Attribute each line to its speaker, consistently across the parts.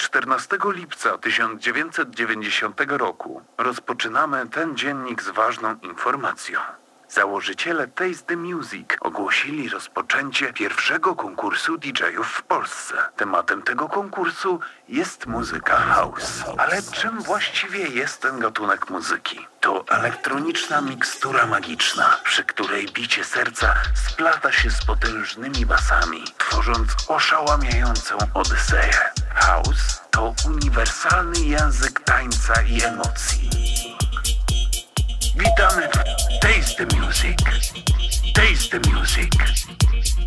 Speaker 1: 14 lipca 1990 roku, rozpoczynamy ten dziennik z ważną informacją. Założyciele Taste the Music ogłosili rozpoczęcie pierwszego konkursu DJ-ów w Polsce. Tematem tego konkursu jest muzyka house. Ale czym właściwie jest ten gatunek muzyki? To elektroniczna mikstura magiczna, przy której bicie serca splata się z potężnymi basami, tworząc oszałamiającą odyseję. House to uniwersalny język tańca i emocji. Witamy w Taste the Music. Taste the Music.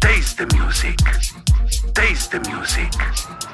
Speaker 1: Taste the Music. Taste the Music.